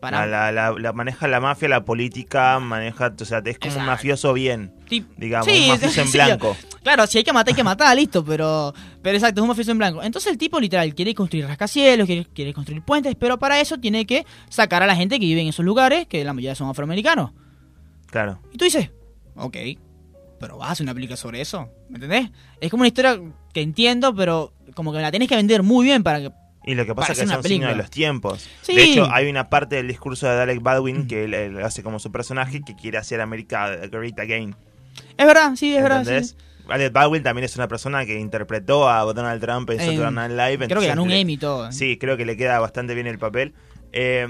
A: Para,
B: La, la- la- la maneja la mafia, la política, maneja, o sea, es como un mafioso bien,
A: Tip-
B: digamos,
A: Sí,
B: un mafioso en
A: sí,
B: blanco.
A: Claro, si hay que matar, hay que matar, listo, pero, pero exacto, es un mafioso en blanco. Entonces el tipo literal quiere construir rascacielos, quiere, quiere construir puentes, pero para eso tiene que sacar a la gente que vive en esos lugares, que la mayoría son afroamericanos.
B: Claro.
A: Y tú dices, ok, pero vas a hacer una película sobre eso, ¿me entendés? Es como una historia que entiendo, pero como que me la tenés que vender muy bien para que...
B: Y lo que pasa es que son signos de
A: película.
B: los tiempos.
A: Sí.
B: De hecho, hay una parte del discurso de Alec Baldwin que él, él hace como su personaje que quiere hacer América Great Again.
A: Es verdad, sí, es verdad.
B: Alec Baldwin también es una persona que interpretó a Donald Trump en
A: Eh,
B: Saturday Night Live.
A: Creo que ganó un Emmy todo.
B: Sí, creo que le queda bastante bien el papel. Eh,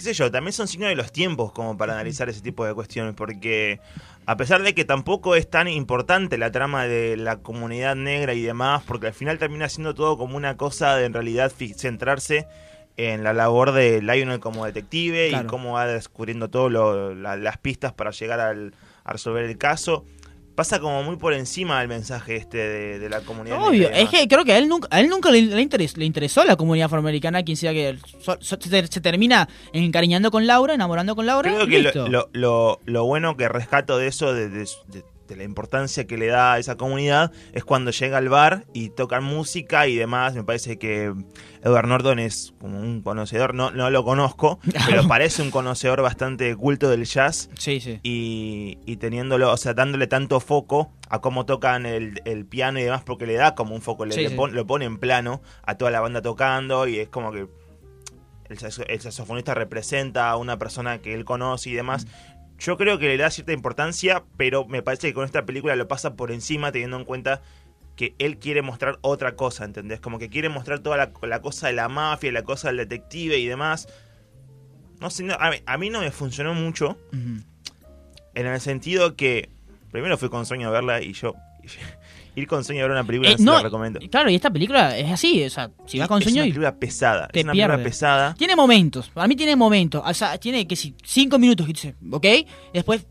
B: qué sé yo, también son signos de los tiempos como para analizar ese tipo de cuestiones, porque a pesar de que tampoco es tan importante la trama de la comunidad negra y demás, porque al final termina siendo todo como una cosa de en realidad centrarse en la labor de Lionel como detective y cómo va descubriendo todas las pistas para llegar al- a resolver el caso. Pasa como muy por encima del mensaje este de, de la comunidad
A: Obvio, es que creo que a él nunca, a él nunca le, le interes- le interesó la comunidad afroamericana, quien sea que so- so- se, se termina encariñando con Laura, enamorando con Laura.
B: Creo que lo, lo, lo- lo bueno que rescato de eso, de, de- de- de la importancia que le da a esa comunidad, es cuando llega al bar y tocan música y demás. Me parece que Edward Norton es como un conocedor, no, no lo conozco, [laughs] pero parece un conocedor bastante culto del jazz.
A: Sí, sí.
B: Y, y teniéndolo, o sea, dándole tanto foco a cómo tocan el, el piano y demás, porque le da como un foco, le,
A: Sí,
B: le
A: sí.
B: pon- lo pone en plano a toda la banda tocando y es como que el, saxo- el saxofonista representa a una persona que él conoce y demás. Yo creo que le da cierta importancia, pero me parece que con esta película lo pasa por encima teniendo en cuenta que él quiere mostrar otra cosa, ¿entendés? Como que quiere mostrar toda la, la cosa de la mafia, la cosa del detective y demás. No sé, no, a, mí, a mí no me funcionó mucho en el sentido que primero fui con sueño a verla y yo ir con sueño a ver una película
A: Eh,
B: no se la recomiendo.
A: Claro, y esta película es así, o sea, si vas con
B: es
A: sueño
B: una
A: y
B: película pesada,
A: te
B: es una película
A: pierde.
B: pesada.
A: Tiene momentos, para mí tiene momentos, o sea, tiene que si cinco minutos ok, y después,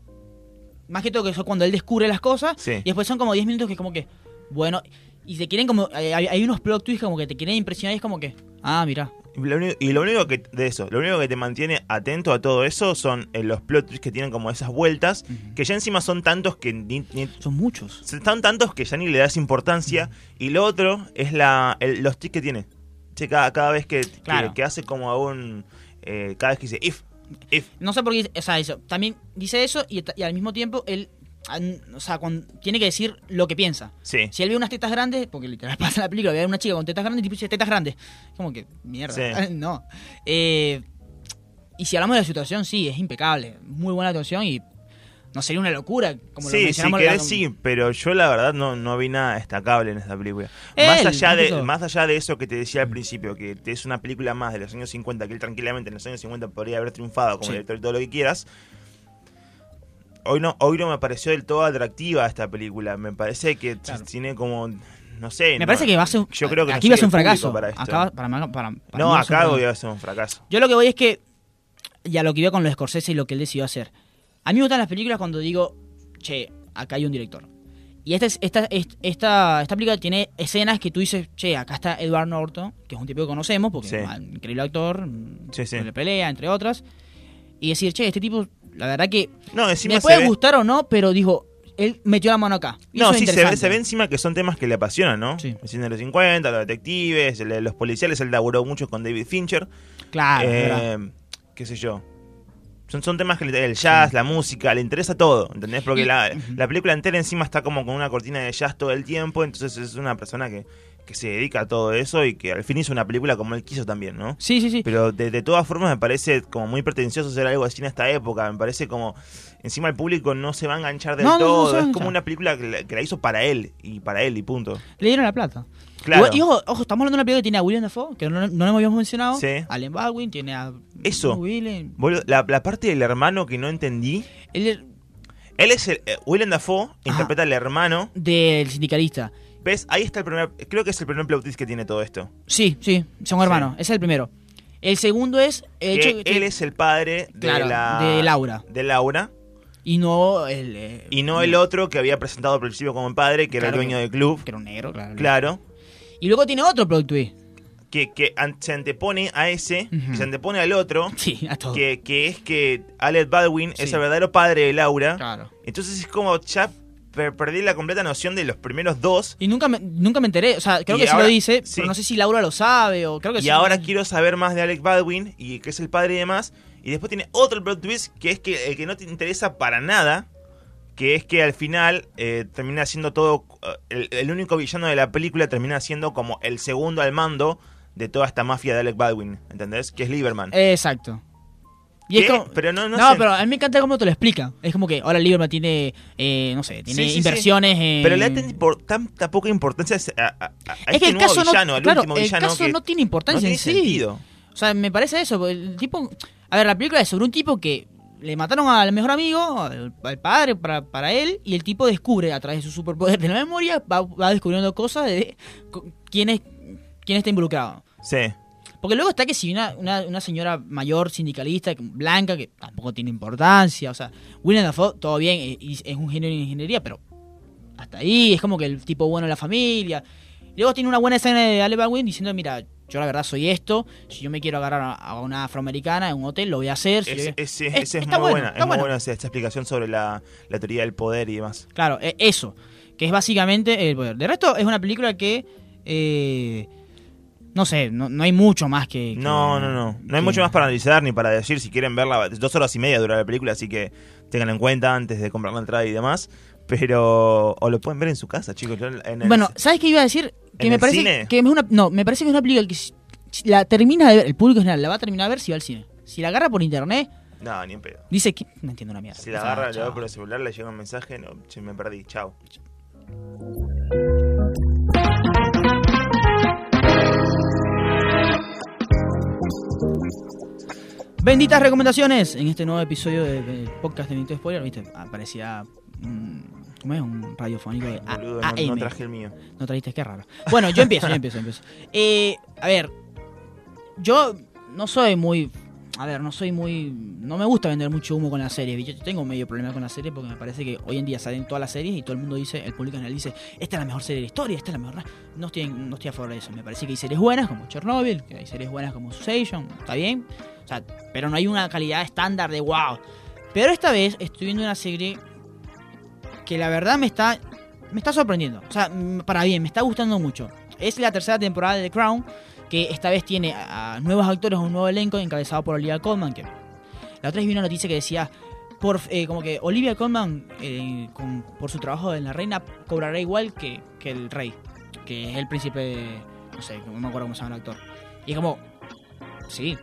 A: más que todo que eso cuando él descubre las cosas,
B: Sí.
A: y después son como 10 minutos que como que, bueno, y te quieren como, hay, hay unos plot twists como que te quieren impresionar y es como que, ah, mira,
B: lo único, y lo único que de eso, lo único que te mantiene atento a todo eso son eh, los plot twists que tienen como esas vueltas, que ya encima son tantos que ni- ni-
A: son muchos.
B: son tantos que ya ni le das importancia. Y lo otro es la el- los tics que tiene. ¿viste? Cada, cada vez que, que-
A: Claro.
B: que hace como un... eh, cada vez que dice if, if.
A: No sé por qué, o sea, eso. También dice eso y, y al mismo tiempo él, o sea, cuando, tiene que decir lo que piensa.
B: Sí.
A: Si él ve unas tetas grandes, porque literal [laughs] pasa la película, ve a una chica con tetas grandes y tipo dice tetas grandes. Como que, mierda.
B: Sí. [laughs]
A: no. Eh, y si hablamos de la situación, sí, es impecable. Muy buena actuación y no sería una locura. Como lo
B: Sí, si
A: mencionamos. la-
B: querés sí, pero yo la verdad no, no vi nada destacable en esta película.
A: Él,
B: más, allá de, más allá de eso que te decía al principio, que es una película más de los años 50, que él tranquilamente en los años 50 podría haber triunfado como
A: Sí.
B: director y todo lo que quieras. Hoy no, hoy no me pareció del todo atractiva esta película. Me parece que
A: Claro.
B: tiene como, no sé.
A: Me
B: no-
A: parece que va a ser
B: Yo creo que no
A: aquí va a ser un fracaso.
B: para esto.
A: Acá va- para, para,
B: No,
A: va
B: acá
A: fracaso.
B: voy a ser un fracaso.
A: Yo lo que voy es que, ya lo que iba con los Scorsese y lo que él decidió hacer. A mí me gustan las películas cuando digo, che, acá hay un director. Y esta, es- esta, es- esta, esta película tiene escenas que tú dices, che, acá está Edward Norton, que es un tipo que conocemos, porque
B: Sí.
A: es un increíble actor,
B: Sí, sí.
A: de pelea, entre otras. Y decir, che, este tipo, la verdad que
B: No,
A: me puede
B: ve-
A: gustar o no, pero dijo, él metió la mano acá.
B: No, sí, se ve, se ve encima que son temas que le apasionan, ¿no?
A: Sí.
B: El cine de los 50, los detectives, el- los policiales, él laburó mucho con David Fincher.
A: Claro,
B: Eh, qué sé yo. Son, son temas que le el jazz, la música, le interesa todo, ¿entendés? Porque
A: Y-
B: la, la película entera encima está como con una cortina de jazz todo el tiempo, entonces es una persona que, que se dedica a todo eso y que al fin hizo una película como él quiso también, ¿no?
A: Sí, sí, sí.
B: Pero de, de todas formas me parece como muy pretencioso hacer algo así en esta época. Me parece como. Encima el público no se va a enganchar del
A: No, no, no
B: todo. es como una película que la, que la hizo para él. Y para él, y punto.
A: Le dieron la plata.
B: Claro.
A: Y ojo, ojo, estamos hablando de una película que tiene a William Dafoe, que no, no lo habíamos mencionado.
B: Sí.
A: Allen Baldwin, tiene a
B: Eso.
A: William.
B: La, la parte del hermano que no entendí.
A: Él
B: Él es el. eh, Willem Dafoe interpreta al hermano.
A: del sindicalista.
B: ¿Ves? Ahí está el primer. Creo que es el primer plot twist que tiene todo esto.
A: Sí, sí, son hermanos. Es el primero. El segundo es el
B: Que
A: hecho que-
B: él es el padre de
A: Claro,
B: la.
A: de Laura.
B: De Laura.
A: y no el eh,
B: Y no el otro que había presentado al principio como padre, que era el dueño del club.
A: que era un negro, claro.
B: Claro.
A: Y luego tiene otro plot twist.
B: que, que se antepone a ese, que se antepone al otro,
A: Sí, a todo.
B: que, que es que Alec Baldwin es
A: Sí.
B: el verdadero padre de Laura.
A: Claro.
B: Entonces es como ya perdí la completa noción de los primeros dos.
A: Y nunca me, nunca me enteré, o sea, creo
B: Y
A: que sí
B: ahora-
A: lo dice,
B: sí.
A: pero no sé si Laura lo sabe o creo que
B: Y
A: sí.
B: ahora quiero saber más de Alec Baldwin, y que es el padre y demás. Y después tiene otro plot twist, que es que el que no te interesa para nada, que es que al final eh, termina siendo todo... eh, el, el único villano de la película termina siendo como el segundo al mando de toda esta mafia de Alec Baldwin, ¿entendés? Que es Lieberman.
A: Exacto. Y es
B: ¿Qué?
A: como-
B: Pero no, no
A: No,
B: sé.
A: pero a mí me encanta cómo te lo explica. Es como que ahora Lieberman tiene, eh, no sé, tiene
B: Sí, sí, sí.
A: inversiones en...
B: Pero le da tanta poca importancia a, a- a- a
A: Es
B: este
A: que el
B: nuevo
A: caso
B: villano,
A: no,
B: al
A: claro,
B: último
A: el
B: villano
A: caso
B: que
A: no tiene importancia
B: no tiene
A: en sí.
B: sentido.
A: O sea, me parece eso. El tipo, a ver, la película es sobre un tipo que le mataron al mejor amigo, al, al padre para, para él, y el tipo descubre a través de su superpoder de la memoria, va, va descubriendo cosas de co- quién es quién está involucrado.
B: Sí.
A: Porque luego está que si una, una, una señora mayor sindicalista, blanca, que tampoco tiene importancia, o sea, William Dafoe, todo bien, eh, es un genio de ingeniería, pero hasta ahí, es como que el tipo bueno de la familia. Y luego tiene una buena escena de Ale Baldwin diciendo, mira, yo la verdad soy esto, si yo me quiero agarrar a- una afroamericana en un hotel, lo voy a hacer. si
B: Es-
A: yo-
B: muy
A: bueno,
B: buena. Es muy
A: bueno.
B: buena esta explicación sobre la, la teoría del poder y demás.
A: Claro, eh, eso, que es básicamente el poder. De resto, es una película que... eh, no sé, no, no hay mucho más que... que-
B: No, no, no. No hay mucho más para analizar ni para decir si quieren verla. Dos horas y media dura la película, así que tengan en cuenta antes de comprar la entrada y demás. Pero. O lo pueden ver en su casa, chicos. Yo en el-
A: Bueno, ¿sabes qué iba a decir? Que
B: ¿En
A: me
B: el
A: parece
B: cine?
A: que es una no, me parece que es una película que la termina de ver, el público en general la va a terminar de ver si va al cine. Si la agarra por internet,
B: No, ni en pedo.
A: dice que no entiendo una mierda.
B: Si la agarra,
A: chao.
B: doy por el celular, le llega un mensaje, no, me perdí, chao.
A: Benditas recomendaciones en este nuevo episodio de- del podcast de Benito Spoiler, ¿viste? Aparecía un ¿cómo es? Un radiofónico de A-
B: Boludo, no, no traje el mío.
A: No trajiste, qué raro. Bueno, yo empiezo, yo empiezo, empiezo. Eh, a ver, yo no soy muy... A ver, no soy muy... No me gusta vender mucho humo con las series. Yo tengo medio problema con las series porque me parece que hoy en día salen todas las series y todo el mundo dice, el público dice, esta es la mejor serie de la historia, esta es la mejor... No estoy, no estoy a favor de eso. Me parece que hay series buenas como Chernobyl, que hay series buenas como Succession, está bien. Pero no hay una calidad estándar de wow. Pero esta vez estoy viendo una serie que la verdad me está me está sorprendiendo. O sea, para bien, me está gustando mucho. es la tercera temporada de The Crown, que esta vez tiene a, nuevos actores, un nuevo elenco encabezado por Olivia Colman, la otra vez vi una noticia que decía, por, eh, como que Olivia Colman, eh, por su trabajo en La Reina, cobrará igual que, que el rey, que es el príncipe, no sé, no me acuerdo cómo se llama el actor. Y es como, sí,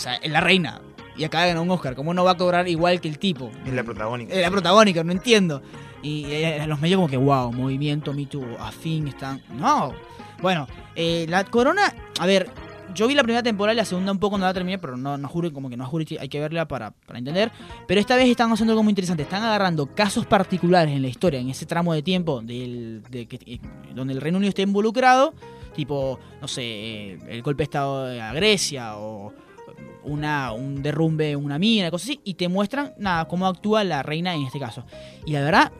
A: o sea, es La Reina, y acaba de ganar un Oscar, ¿cómo no va a cobrar igual que el tipo?
B: Es la protagónica.
A: Es la protagónica, no entiendo. Y eh, los medios como que, wow, movimiento, Me Too, a fin, están... No. Bueno, eh, la corona, a ver, yo vi la primera temporada y la segunda un poco no la terminé, pero no, no juro, como que no juro, hay que verla para, para entender. Pero esta vez están haciendo algo muy interesante, están agarrando casos particulares en la historia, en ese tramo de tiempo del, de que, eh, donde el Reino Unido esté involucrado, tipo, no sé, eh, el golpe de Estado a Grecia o una, un derrumbe, una mina, cosas así, y te muestran nada, cómo actúa la reina en este caso. Y la verdad,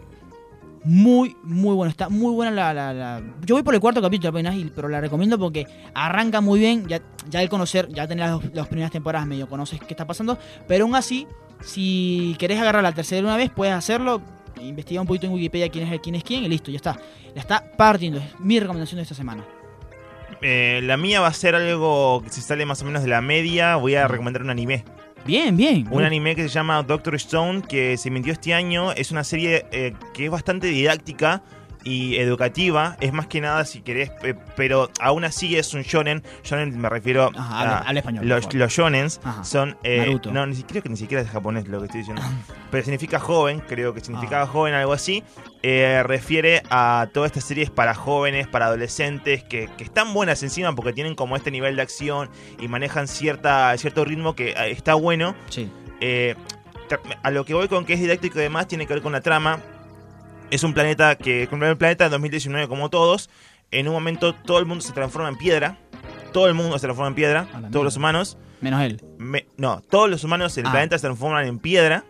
A: muy, muy bueno. Está muy buena la, la- Yo voy por el cuarto capítulo apenas, pero la recomiendo porque arranca muy bien. Ya, ya el conocer, ya tener las, las primeras temporadas medio conoces qué está pasando. Pero aún así, si querés agarrar la tercera una vez, puedes hacerlo. Investiga un poquito en Wikipedia quién es, quién es quién y listo, ya está. La está partiendo. Es mi recomendación de esta semana.
B: Eh, la mía va a ser algo que se sale más o menos de la media. Voy a recomendar un anime.
A: Bien, bien.
B: Un anime que se llama Doctor Stone, que se emitió este año. Es una serie eh, que es bastante didáctica y educativa. Es más que nada, si querés, eh, pero aún así es un shonen. Shonen me refiero
A: Ajá, habla-
B: a
A: habla español, por
B: los, shonens.
A: Ajá.
B: Son... eh,
A: Naruto.
B: no, ni siquiera, creo que ni siquiera es japonés lo que estoy diciendo. [coughs] pero significa joven, creo que significaba joven, algo así. Eh, refiere a todas estas series para jóvenes, para adolescentes, que, que están buenas encima porque tienen como este nivel de acción y manejan cierta, cierto ritmo que eh, está bueno.
A: Sí.
B: Eh, a lo que voy con que es didáctico y demás tiene que ver con la trama. Es un planeta que, como el planeta en 2019 como todos, en un momento todo el mundo se transforma en piedra. Todo el mundo se transforma en piedra, todos los humanos.
A: Menos él.
B: Me- no, todos los humanos en el
A: Ah.
B: planeta se transforman en piedra.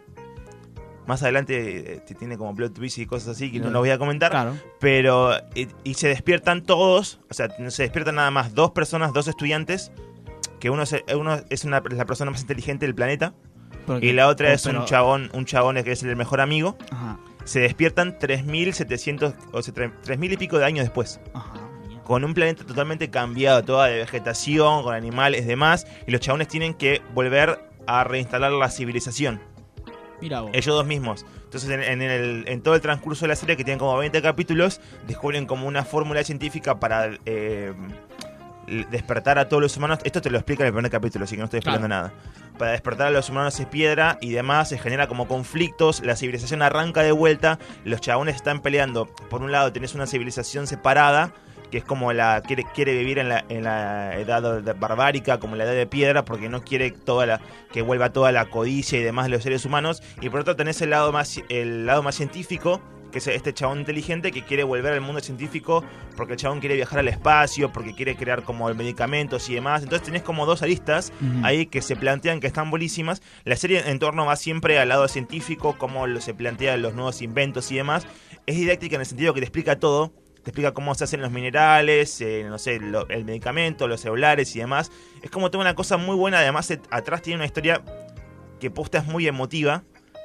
B: Más adelante eh, tiene como plot twist y cosas así que no lo voy a comentar.
A: Claro.
B: Pero, y, y se despiertan todos, o sea, se despiertan nada más dos personas, dos estudiantes, que uno, se- uno es una, la persona más inteligente del planeta y la otra es un chabón, un chabón que es el mejor amigo.
A: Ajá.
B: Se despiertan 3.700, o sea, 3.000 y pico de años después.
A: Ajá.
B: Con un planeta totalmente cambiado, toda de vegetación, con animales, demás. Y los chabones tienen que volver a reinstalar la civilización.
A: Mira vos.
B: Ellos dos mismos. Entonces, en, en el- en todo el transcurso de la serie, que tienen como 20 capítulos, descubren como una fórmula científica para eh, despertar a todos los humanos. Esto te lo explica en el primer capítulo, así que no estoy explicando nada. Para despertar a los humanos es piedra y demás, se genera como conflictos, la civilización arranca de vuelta, los chabones están peleando. Por un lado tenés una civilización separada, que es como la quiere, quiere vivir en la, en la edad barbárica, como la edad de piedra, porque no quiere toda la que vuelva toda la codicia y demás de los seres humanos. Y por otro tenés el lado más el lado más científico, que es este chabón inteligente que quiere volver al mundo científico porque el chabón quiere viajar al espacio, porque quiere crear como medicamentos y demás. Entonces tenés como dos aristas ahí que se plantean que están buenísimas. La serie en torno va siempre al lado científico, cómo lo- se plantean los nuevos inventos y demás. Es didáctica en el sentido que te explica todo. Te explica cómo se hacen los minerales, eh, no sé, lo- el medicamento, los celulares y demás. Es como toda una cosa muy buena. Además, eh, atrás tiene una historia que posta es muy emotiva.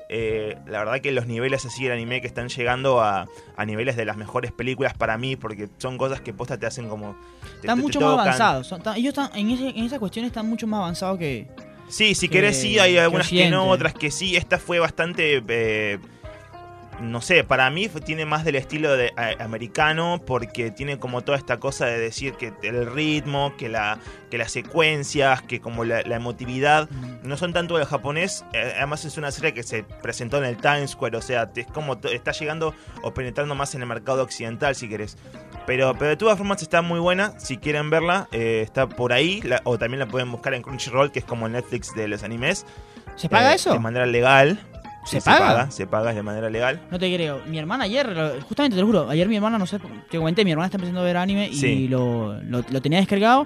B: Eh, la verdad que los niveles así del anime que están llegando a, a niveles de las mejores películas para mí, porque son cosas que posta te hacen como... te-
A: Están
B: te- te
A: mucho más avanzados. Son- ellos están, en, ese- en esa cuestión están mucho más avanzados que.
B: Sí, si
A: que-
B: querés sí, hay algunas que no, otras que sí. Esta fue bastante... eh, no sé, para mí tiene más del estilo de eh, americano porque tiene como toda esta cosa de decir que el ritmo, que la que las secuencias, que como la, la emotividad no son tanto del japonés, eh, además es una serie que se presentó en el Times Square, o sea, es como está llegando o penetrando más en el mercado occidental si querés. Pero, pero de todas formas está muy buena, si quieren verla, eh, está por ahí, la- o también la pueden buscar en Crunchyroll, que es como el Netflix de los animes.
A: ¿Se paga
B: eh,
A: eso?
B: De manera legal.
A: ¿Se
B: Sí,
A: paga?
B: Se paga, se paga de manera legal.
A: No te creo. Mi hermana ayer, lo- justamente te lo juro, ayer mi hermana, no sé, te comenté, mi hermana está empezando a ver anime y
B: Sí.
A: lo, lo, lo tenía descargado,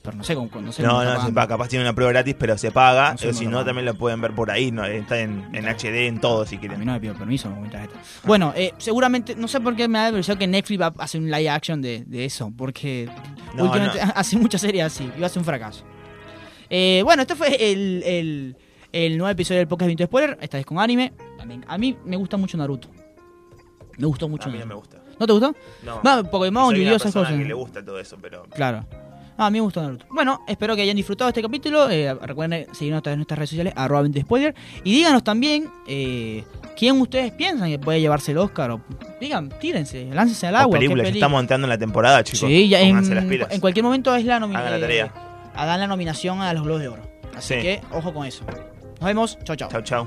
A: pero no sé. No, sé
B: No, no, se paga, capaz tiene una prueba gratis, pero se paga.
A: No sé
B: o
A: cómo
B: si
A: lo
B: no, también la pueden ver por ahí, ¿no? está en, en HD, en todo, si
A: A mí
B: quieren.
A: no me pido permiso mientras esto. Bueno, eh, seguramente, no sé por qué me la impresión que Netflix va a hacer un live action de, de eso, porque últimamente [laughs] hace muchas series así, y va a ser un fracaso. Eh, bueno, este fue el, el, el nuevo episodio del podcast 20 Spoiler, esta vez con anime. A mí me gusta mucho Naruto. Me gustó mucho.
B: A mí no me gusta.
A: ¿No te gustó?
B: No.
A: Va, Pokémon, Yu-Gi-Oh, esas cosas.
B: que le gusta todo eso, pero
A: Claro. Ah, a mí me gustó Naruto. Bueno, espero que hayan disfrutado este capítulo. Eh, recuerden seguirnos de nuestras redes sociales, arroba 20 spoiler. Y díganos también eh, quién ustedes piensan que puede llevarse el Oscar. O, digan, tírense, láncense al agua. ¿qué
B: películas, ya estamos entrando en la temporada, chicos.
A: Sí, ya
B: las
A: en,
B: pilas.
A: en cualquier momento es la
B: Hagan la
A: nominación.
B: tarea.
A: Hagan la nominación a los Globos de Oro. Así
B: Sí.
A: que, ojo con eso. Nos vemos. Chao, chao.
B: Chao, chao.